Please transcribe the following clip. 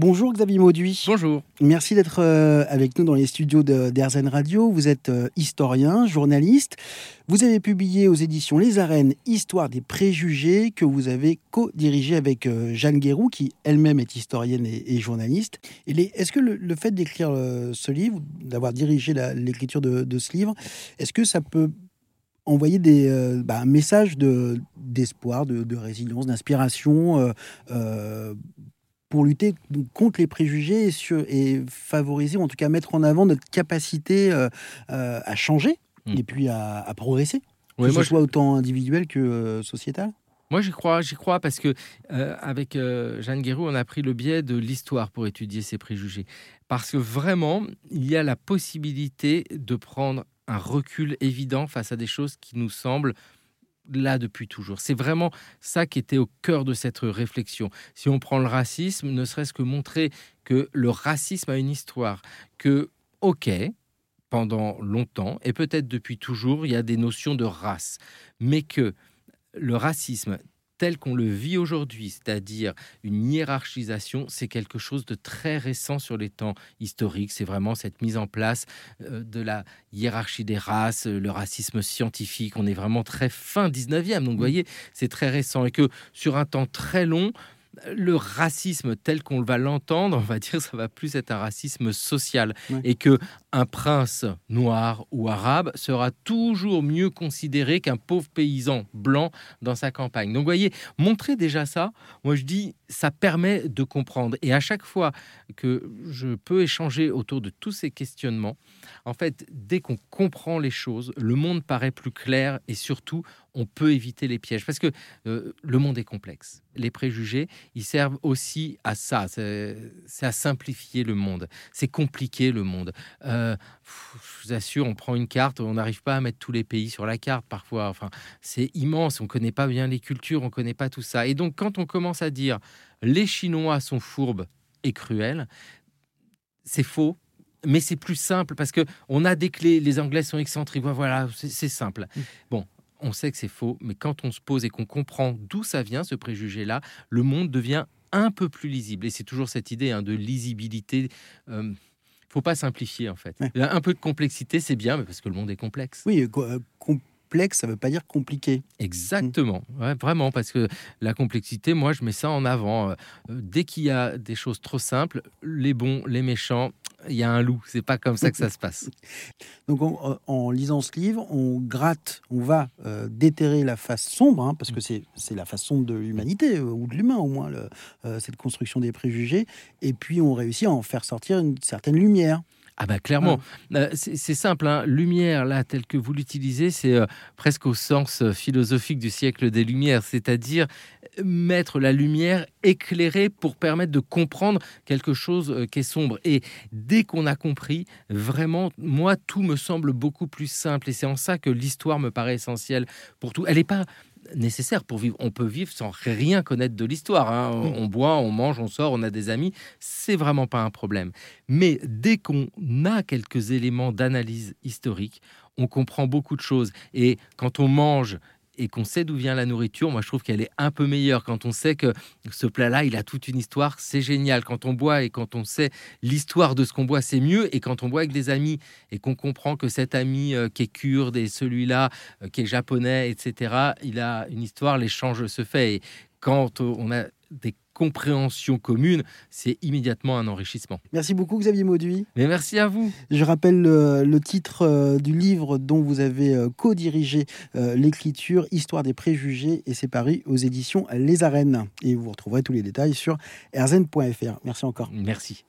Bonjour Xavier Mauduit. Bonjour. Merci d'être euh, avec nous dans les studios d'Airzen Radio. Vous êtes euh, historien, journaliste. Vous avez publié aux éditions Les Arènes Histoire des préjugés que vous avez co-dirigé avec euh, Jeanne Guérou, qui elle-même est historienne et, journaliste. Est-ce que le, fait d'écrire ce livre, d'avoir dirigé l'écriture de, ce livre, est-ce que ça peut envoyer des, bah, un message d'espoir, de, résilience, d'inspiration pour lutter contre les préjugés et, favoriser, ou en tout cas mettre en avant notre capacité euh, euh, à changer hmm. et puis à, progresser, que ce soit autant individuel que euh, sociétal moi, j'y crois, j'y crois parce que avec Jeanne Guérou, on a pris le biais de l'histoire pour étudier ces préjugés. Parce que vraiment, il y a la possibilité de prendre un recul évident face à des choses qui nous semblent là depuis toujours. C'est vraiment ça qui était au cœur de cette réflexion. Si on prend le racisme, ne serait-ce que montrer que le racisme a une histoire, que, ok, pendant longtemps, et peut-être depuis toujours, il y a des notions de race, mais que le racisme tel qu'on le vit aujourd'hui, c'est-à-dire une hiérarchisation, c'est quelque chose de très récent sur les temps historiques. C'est vraiment cette mise en place euh, de la hiérarchie des races, euh, le racisme scientifique. On est vraiment très fin 19e. Donc, vous mmh. voyez, c'est très récent. Et que sur un temps très long, le racisme tel qu'on va l'entendre, on va dire, ça va plus être un racisme social, et que un prince noir ou arabe sera toujours mieux considéré qu'un pauvre paysan blanc dans sa campagne. Donc, vous voyez, montrer déjà ça, moi je dis, ça permet de comprendre. Et à chaque fois que je peux échanger autour de tous ces questionnements, en fait, dès qu'on comprend les choses, le monde paraît plus clair et surtout, on peut éviter les pièges. Parce que euh, le monde est complexe. Les préjugés, ils servent aussi à ça. C'est à simplifier le monde. C'est compliqué le monde. Euh, je vous assure, on prend une carte, on n'arrive pas à mettre tous les pays sur la carte parfois. Enfin, c'est immense. On ne connaît pas bien les cultures, on ne connaît pas tout ça. Et donc, quand on commence à dire les Chinois sont fourbes et cruels, c'est faux mais c'est plus simple parce que on a des clés. Les Anglais sont excentriques. Voilà, c'est simple. Mm. Bon, on sait que c'est faux, mais quand on se pose et qu'on comprend d'où ça vient, ce préjugé-là, le monde devient un peu plus lisible. Et c'est toujours cette idée hein, de lisibilité. Euh, faut pas simplifier en fait. Un peu de complexité, c'est bien, mais parce que le monde est complexe. Oui, euh, complexe, ça veut pas dire compliqué. Exactement, vraiment, parce que la complexité, moi, je mets ça en avant. Euh, dès qu'il y a des choses trop simples, les bons, les méchants, il y a un loup. C'est pas comme ça que ça se passe. Donc, euh, en, lisant ce livre, on gratte, on va euh, déterrer la face sombre, hein, parce que c'est la face sombre de l'humanité, ou de l'humain au moins, cette construction des préjugés, et puis on réussit à en faire sortir une certaine lumière. Ah bah clairement, euh, c'est simple, hein. lumière là telle que vous l'utilisez, c'est euh, presque au sens euh, philosophique du siècle des Lumières, c'est-à-dire mettre la lumière éclairée pour permettre de comprendre quelque chose qui est sombre. Et dès qu'on a compris, vraiment, moi, tout me semble beaucoup plus simple. Et c'est en ça que l'histoire me paraît essentielle pour tout. Elle n'est pas nécessaire pour vivre. On peut vivre sans rien connaître de l'histoire. Hein. On boit, on mange, on sort, on a des amis. C'est vraiment pas un problème. Mais dès qu'on a quelques éléments d'analyse historique, on comprend beaucoup de choses. Et quand on mange et qu'on sait d'où vient la nourriture, moi je trouve qu'elle est un peu meilleure quand on sait que ce plat-là, il a toute une histoire, c'est génial. Quand on boit et quand on sait l'histoire de ce qu'on boit, c'est mieux. Et quand on boit avec des amis et qu'on comprend que cet ami euh, qui est kurde et celui-là euh, qui est japonais, etc., il a une histoire, l'échange se fait. Et quand on a des compréhension commune, c'est immédiatement un enrichissement. Merci beaucoup Xavier Mauduit. Mais merci à vous. Je rappelle le, titre euh, du livre dont vous avez euh, co-dirigé euh, l'écriture, Histoire des préjugés, et c'est paru aux éditions Les Arènes. Et vous retrouverez tous les détails sur erzen.fr. Merci encore. Merci.